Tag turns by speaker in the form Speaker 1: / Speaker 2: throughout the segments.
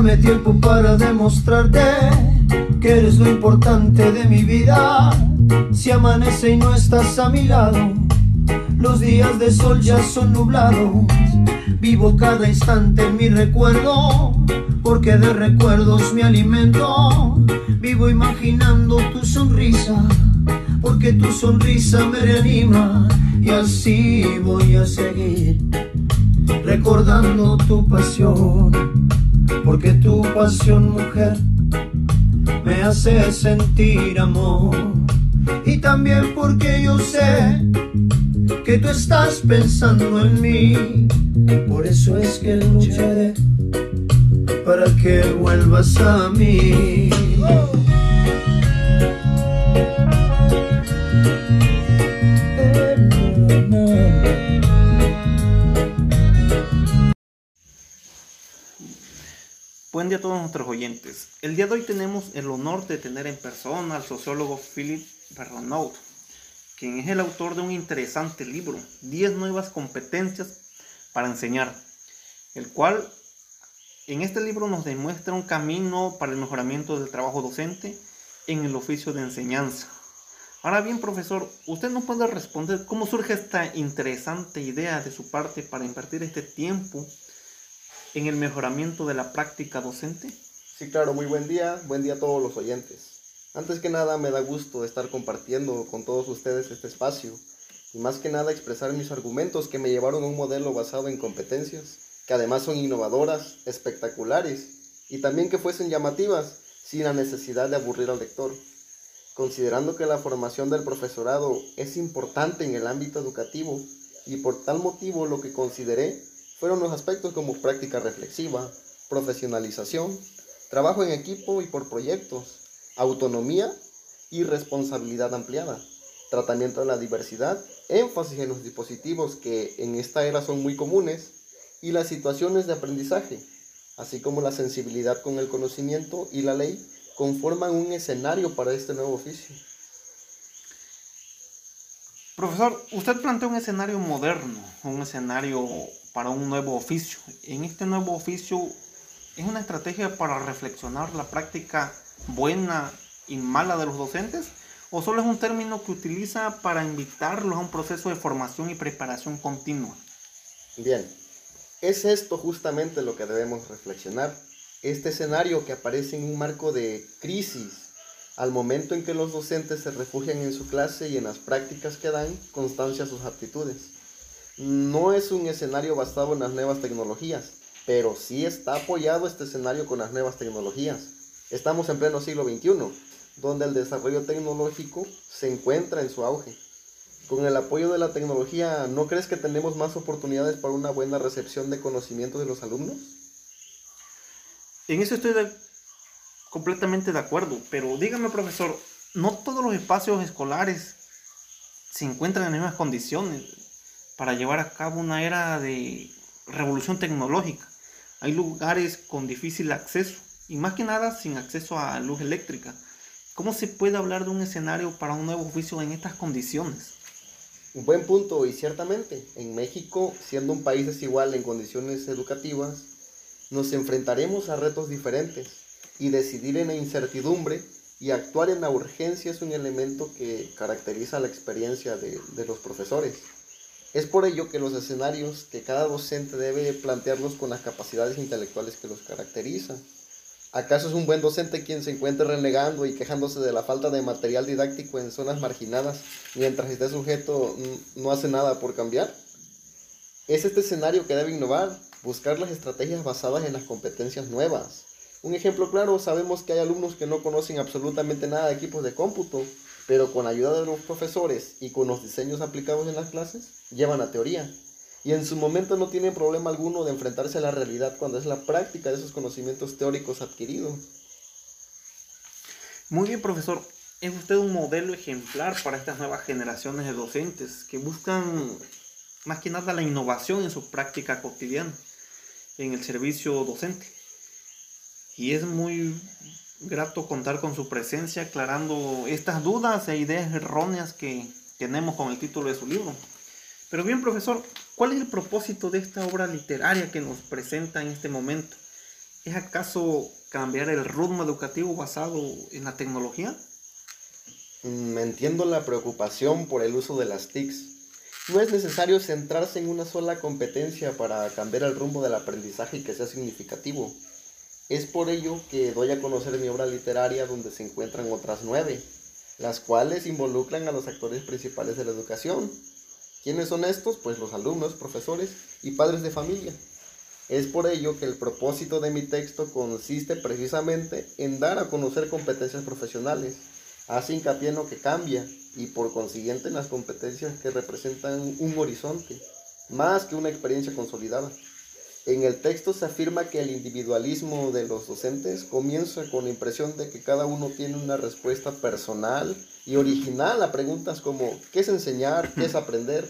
Speaker 1: Dame tiempo para demostrarte que eres lo importante de mi vida. Si amanece y no estás a mi lado, los días de sol ya son nublados. Vivo cada instante en mi recuerdo, porque de recuerdos me alimento. Vivo imaginando tu sonrisa, porque tu sonrisa me reanima. Y así voy a seguir recordando tu pasión, pasión, mujer, me hace sentir amor. Y también porque yo sé que tú estás pensando en mí, por eso es que lucharé para que vuelvas a mí.
Speaker 2: Buen día a todos nuestros oyentes. El día de hoy tenemos el honor de tener en persona al sociólogo Philip Bernaud, quien es el autor de un interesante libro, 10 nuevas competencias para enseñar, el cual en este libro nos demuestra un camino para el mejoramiento del trabajo docente en el oficio de enseñanza. Ahora bien, profesor, ¿usted nos puede responder cómo surge esta interesante idea de su parte para invertir este tiempo en el mejoramiento de la práctica docente?
Speaker 3: Sí, claro, muy buen día, buen día a todos los oyentes. Antes que nada me da gusto estar compartiendo con todos ustedes este espacio y más que nada expresar mis argumentos que me llevaron a un modelo basado en competencias, que además son innovadoras, espectaculares y también que fuesen llamativas sin la necesidad de aburrir al lector. Considerando que la formación del profesorado es importante en el ámbito educativo y por tal motivo lo que consideré fueron los aspectos como práctica reflexiva, profesionalización, trabajo en equipo y por proyectos, autonomía y responsabilidad ampliada, tratamiento de la diversidad, énfasis en los dispositivos que en esta era son muy comunes y las situaciones de aprendizaje, así como la sensibilidad con el conocimiento y la ley conforman un escenario para este nuevo oficio.
Speaker 2: Profesor, usted plantea un escenario moderno, un escenario para un nuevo oficio. En este nuevo oficio es una estrategia para reflexionar la práctica buena y mala de los docentes o solo es un término que utiliza para invitarlos a un proceso de formación y preparación continua.
Speaker 3: Bien, es esto justamente lo que debemos reflexionar. Este escenario que aparece en un marco de crisis al momento en que los docentes se refugian en su clase y en las prácticas que dan constancia a sus aptitudes. No es un escenario basado en las nuevas tecnologías, pero sí está apoyado este escenario con las nuevas tecnologías. Estamos en pleno siglo XXI, donde el desarrollo tecnológico se encuentra en su auge. Con el apoyo de la tecnología, ¿no crees que tenemos más oportunidades para una buena recepción de conocimientos de los alumnos?
Speaker 2: En eso estoy completamente de acuerdo, pero dígame profesor, no todos los espacios escolares se encuentran en las mismas condiciones para llevar a cabo una era de revolución tecnológica. Hay lugares con difícil acceso y más que nada sin acceso a luz eléctrica. ¿Cómo se puede hablar de un escenario para un nuevo oficio en estas condiciones?
Speaker 3: Un buen punto y ciertamente en México, siendo un país desigual en condiciones educativas, nos enfrentaremos a retos diferentes y decidir en la incertidumbre y actuar en la urgencia es un elemento que caracteriza la experiencia de los profesores. Es por ello que los escenarios que cada docente debe plantearlos con las capacidades intelectuales que los caracterizan. ¿Acaso es un buen docente quien se encuentre renegando y quejándose de la falta de material didáctico en zonas marginadas mientras este sujeto no hace nada por cambiar? Es este escenario que debe innovar, buscar las estrategias basadas en las competencias nuevas. Un ejemplo claro, sabemos que hay alumnos que no conocen absolutamente nada de equipos de cómputo, pero con ayuda de los profesores y con los diseños aplicados en las clases, llevan la teoría. Y en su momento no tienen problema alguno de enfrentarse a la realidad cuando es la práctica de esos conocimientos teóricos adquiridos.
Speaker 2: Muy bien, profesor. Es usted un modelo ejemplar para estas nuevas generaciones de docentes que buscan más que nada la innovación en su práctica cotidiana, en el servicio docente. Y es muy grato contar con su presencia aclarando estas dudas e ideas erróneas que tenemos con el título de su libro. Pero bien, profesor, ¿cuál es el propósito de esta obra literaria que nos presenta en este momento? ¿Es acaso cambiar el ritmo educativo basado en la tecnología?
Speaker 3: Mm, entiendo la preocupación por el uso de las TICs. No es necesario centrarse en una sola competencia para cambiar el rumbo del aprendizaje y que sea significativo. Es por ello que doy a conocer mi obra literaria donde se encuentran otras nueve, las cuales involucran a los actores principales de la educación. ¿Quiénes son estos? Pues los alumnos, profesores y padres de familia. Es por ello que el propósito de mi texto consiste precisamente en dar a conocer competencias profesionales. Hace hincapié en lo que cambia y por consiguiente en las competencias que representan un horizonte, más que una experiencia consolidada. En el texto se afirma que el individualismo de los docentes comienza con la impresión de que cada uno tiene una respuesta personal y original a preguntas como ¿qué es enseñar? ¿qué es aprender?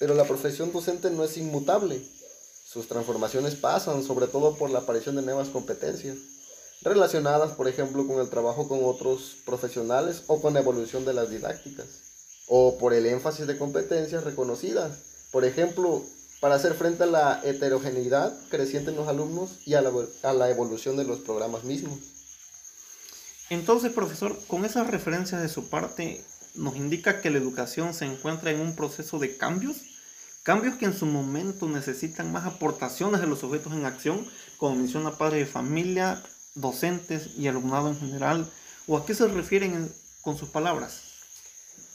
Speaker 3: Pero la profesión docente no es inmutable sus transformaciones pasan sobre todo por la aparición de nuevas competencias, relacionadas por ejemplo con el trabajo con otros profesionales o con la evolución de las didácticas, o por el énfasis de competencias reconocidas, por ejemplo, para hacer frente a la heterogeneidad creciente en los alumnos y a la, a la evolución de los programas mismos.
Speaker 2: Entonces, profesor, con esas referencias de su parte, nos indica que la educación se encuentra en un proceso de cambios Cambios que en su momento necesitan más aportaciones de los sujetos en acción, como menciona padres de familia, docentes y alumnado en general, o a qué se refieren con sus palabras.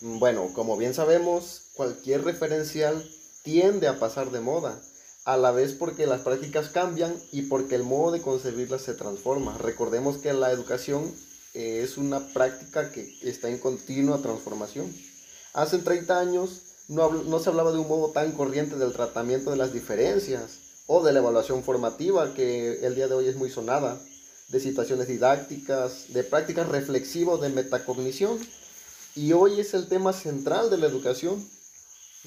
Speaker 3: Bueno, como bien sabemos, cualquier referencial tiende a pasar de moda, a la vez porque las prácticas cambian y porque el modo de concebirlas se transforma. Recordemos que la educación eh, es una práctica que está en continua transformación. Hace 30 años no, se hablaba de un modo tan corriente del tratamiento de las diferencias o de la evaluación formativa que el día de hoy es muy sonada, de situaciones didácticas, de prácticas reflexivas de metacognición. Y hoy es el tema central de la educación.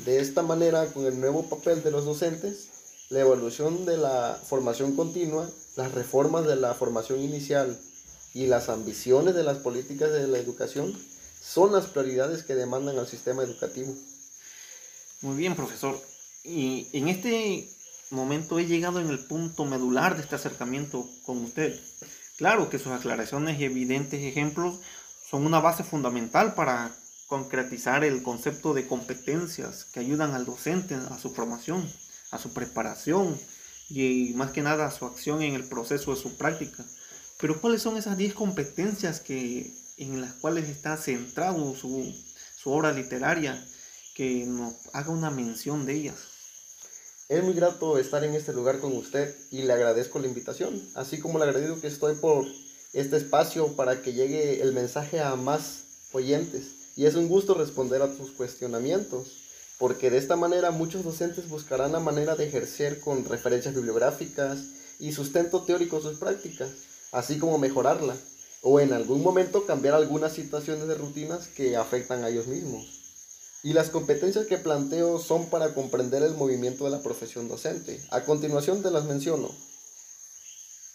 Speaker 3: De esta manera, con el nuevo papel de los docentes, la evolución de la formación continua, las reformas de la formación inicial y las ambiciones de las políticas de la educación son las prioridades que demandan al sistema educativo.
Speaker 2: Muy bien, profesor. Y en este momento he llegado en el punto medular de este acercamiento con usted. Claro que sus aclaraciones y evidentes ejemplos son una base fundamental para concretizar el concepto de competencias que ayudan al docente a su formación, a su preparación y más que nada a su acción en el proceso de su práctica. Pero ¿cuáles son esas 10 competencias que, en las cuales está centrado su, su obra literaria? que nos haga una mención de ellas.
Speaker 3: Es muy grato estar en este lugar con usted y le agradezco la invitación, así como le agradezco que estoy por este espacio para que llegue el mensaje a más oyentes. Y es un gusto responder a tus cuestionamientos, porque de esta manera muchos docentes buscarán la manera de ejercer con referencias bibliográficas y sustento teórico sus prácticas, así como mejorarla, o en algún momento cambiar algunas situaciones de rutinas que afectan a ellos mismos. Y las competencias que planteo son para comprender el movimiento de la profesión docente. A continuación te las menciono.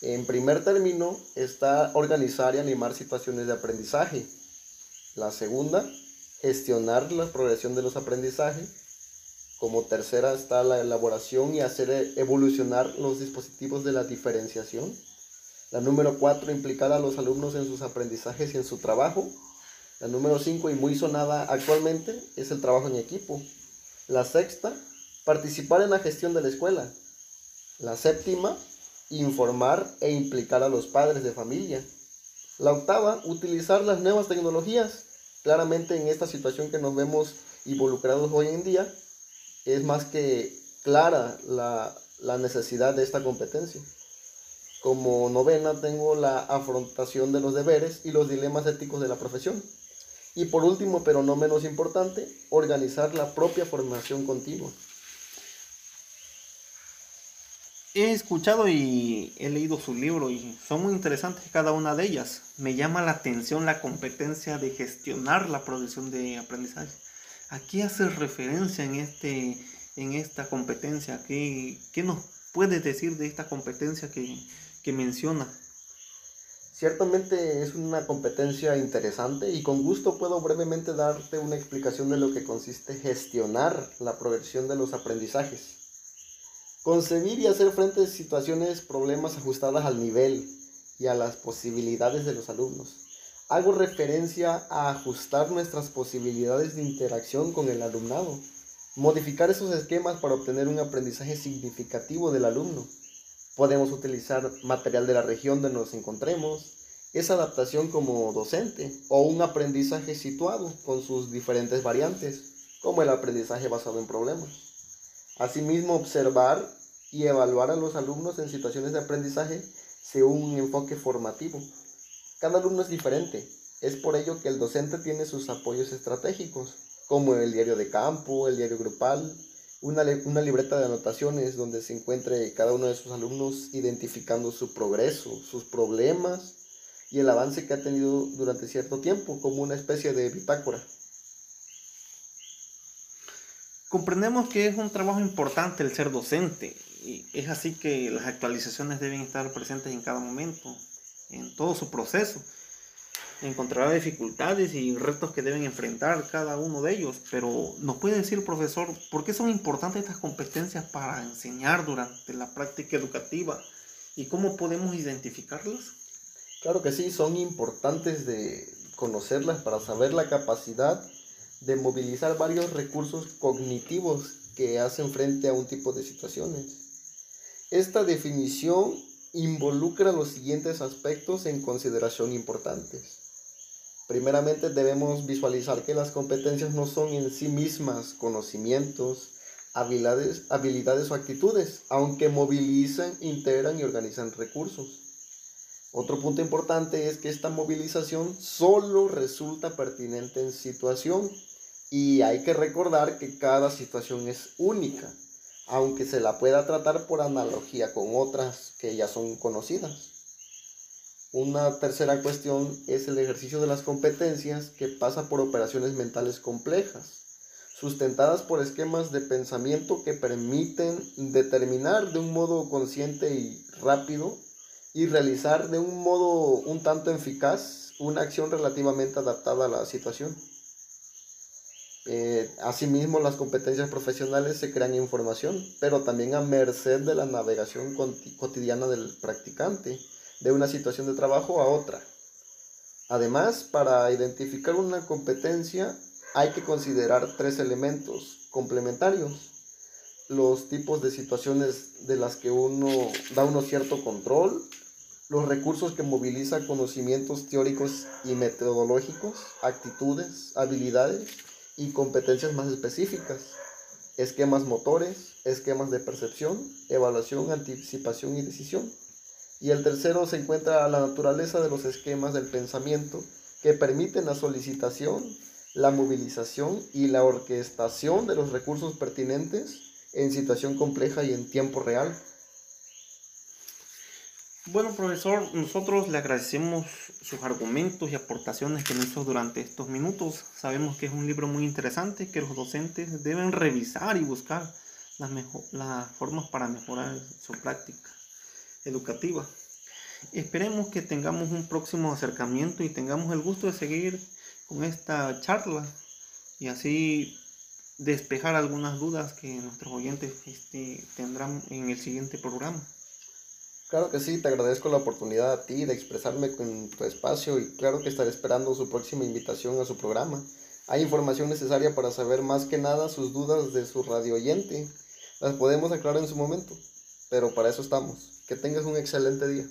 Speaker 3: En primer término está organizar y animar situaciones de aprendizaje. La segunda, gestionar la progresión de los aprendizajes. Como tercera está la elaboración y hacer evolucionar los dispositivos de la diferenciación. La número cuatro, implicar a los alumnos en sus aprendizajes y en su trabajo. La número 5 y muy sonada actualmente es el trabajo en equipo. La sexta, participar en la gestión de la escuela. La séptima, informar e implicar a los padres de familia. La octava, utilizar las nuevas tecnologías. Claramente en esta situación que nos vemos involucrados hoy en día, es más que clara la, la necesidad de esta competencia. Como novena tengo la afrontación de los deberes y los dilemas éticos de la profesión. Y por último, pero no menos importante, organizar la propia formación continua.
Speaker 2: He escuchado y he leído su libro y son muy interesantes cada una de ellas. Me llama la atención la competencia de gestionar la progresión de aprendizaje. ¿A qué hace referencia en, este, en esta competencia? ¿Qué, qué nos puedes decir de esta competencia que, que menciona?
Speaker 3: Ciertamente es una competencia interesante y con gusto puedo brevemente darte una explicación de lo que consiste gestionar la progresión de los aprendizajes. Concebir y hacer frente a situaciones, problemas ajustadas al nivel y a las posibilidades de los alumnos. Hago referencia a ajustar nuestras posibilidades de interacción con el alumnado, modificar esos esquemas para obtener un aprendizaje significativo del alumno. Podemos utilizar material de la región donde nos encontremos, esa adaptación como docente o un aprendizaje situado con sus diferentes variantes, como el aprendizaje basado en problemas. Asimismo, observar y evaluar a los alumnos en situaciones de aprendizaje según un enfoque formativo. Cada alumno es diferente, es por ello que el docente tiene sus apoyos estratégicos, como el diario de campo, el diario grupal, una, una, libreta de anotaciones donde se encuentre cada uno de sus alumnos identificando su progreso, sus problemas y el avance que ha tenido durante cierto tiempo, como una especie de bitácora.
Speaker 2: Comprendemos que es un trabajo importante el ser docente y es así que las actualizaciones deben estar presentes en cada momento, en todo su proceso. Encontrará dificultades y retos que deben enfrentar cada uno de ellos, pero ¿nos puede decir, profesor, por qué son importantes estas competencias para enseñar durante la práctica educativa y cómo podemos identificarlas?
Speaker 3: Claro que sí, son importantes de conocerlas para saber la capacidad de movilizar varios recursos cognitivos que hacen frente a un tipo de situaciones. Esta definición involucra los siguientes aspectos en consideración importantes. Primeramente debemos visualizar que las competencias no son en sí mismas conocimientos, habilidades, habilidades o actitudes, aunque movilizan, integran y organizan recursos. Otro punto importante es que esta movilización solo resulta pertinente en situación y hay que recordar que cada situación es única, aunque se la pueda tratar por analogía con otras que ya son conocidas. Una tercera cuestión es el ejercicio de las competencias que pasa por operaciones mentales complejas, sustentadas por esquemas de pensamiento que permiten determinar de un modo consciente y rápido y realizar de un modo un tanto eficaz una acción relativamente adaptada a la situación. Eh, asimismo, las competencias profesionales se crean información, pero también a merced de la navegación cotidiana del practicante, de una situación de trabajo a otra. Además, para identificar una competencia hay que considerar tres elementos complementarios. Los tipos de situaciones de las que uno da uno cierto control, los recursos que moviliza conocimientos teóricos y metodológicos, actitudes, habilidades, y competencias más específicas, esquemas motores, esquemas de percepción, evaluación, anticipación y decisión. Y el tercero se encuentra la naturaleza de los esquemas del pensamiento que permiten la solicitación, la movilización y la orquestación de los recursos pertinentes en situación compleja y en tiempo real.
Speaker 2: Bueno, profesor, nosotros le agradecemos sus argumentos y aportaciones que nos hizo durante estos minutos. Sabemos que es un libro muy interesante que los docentes deben revisar y buscar las, las formas para mejorar su práctica educativa. Esperemos que tengamos un próximo acercamiento y tengamos el gusto de seguir con esta charla y así despejar algunas dudas que nuestros oyentes este, tendrán en el siguiente programa.
Speaker 3: Claro que sí, te agradezco la oportunidad a ti de expresarme con tu espacio y claro que estaré esperando su próxima invitación a su programa. Hay información necesaria para saber más que nada sus dudas de su radio oyente. Las podemos aclarar en su momento, pero para eso estamos. Que tengas un excelente día.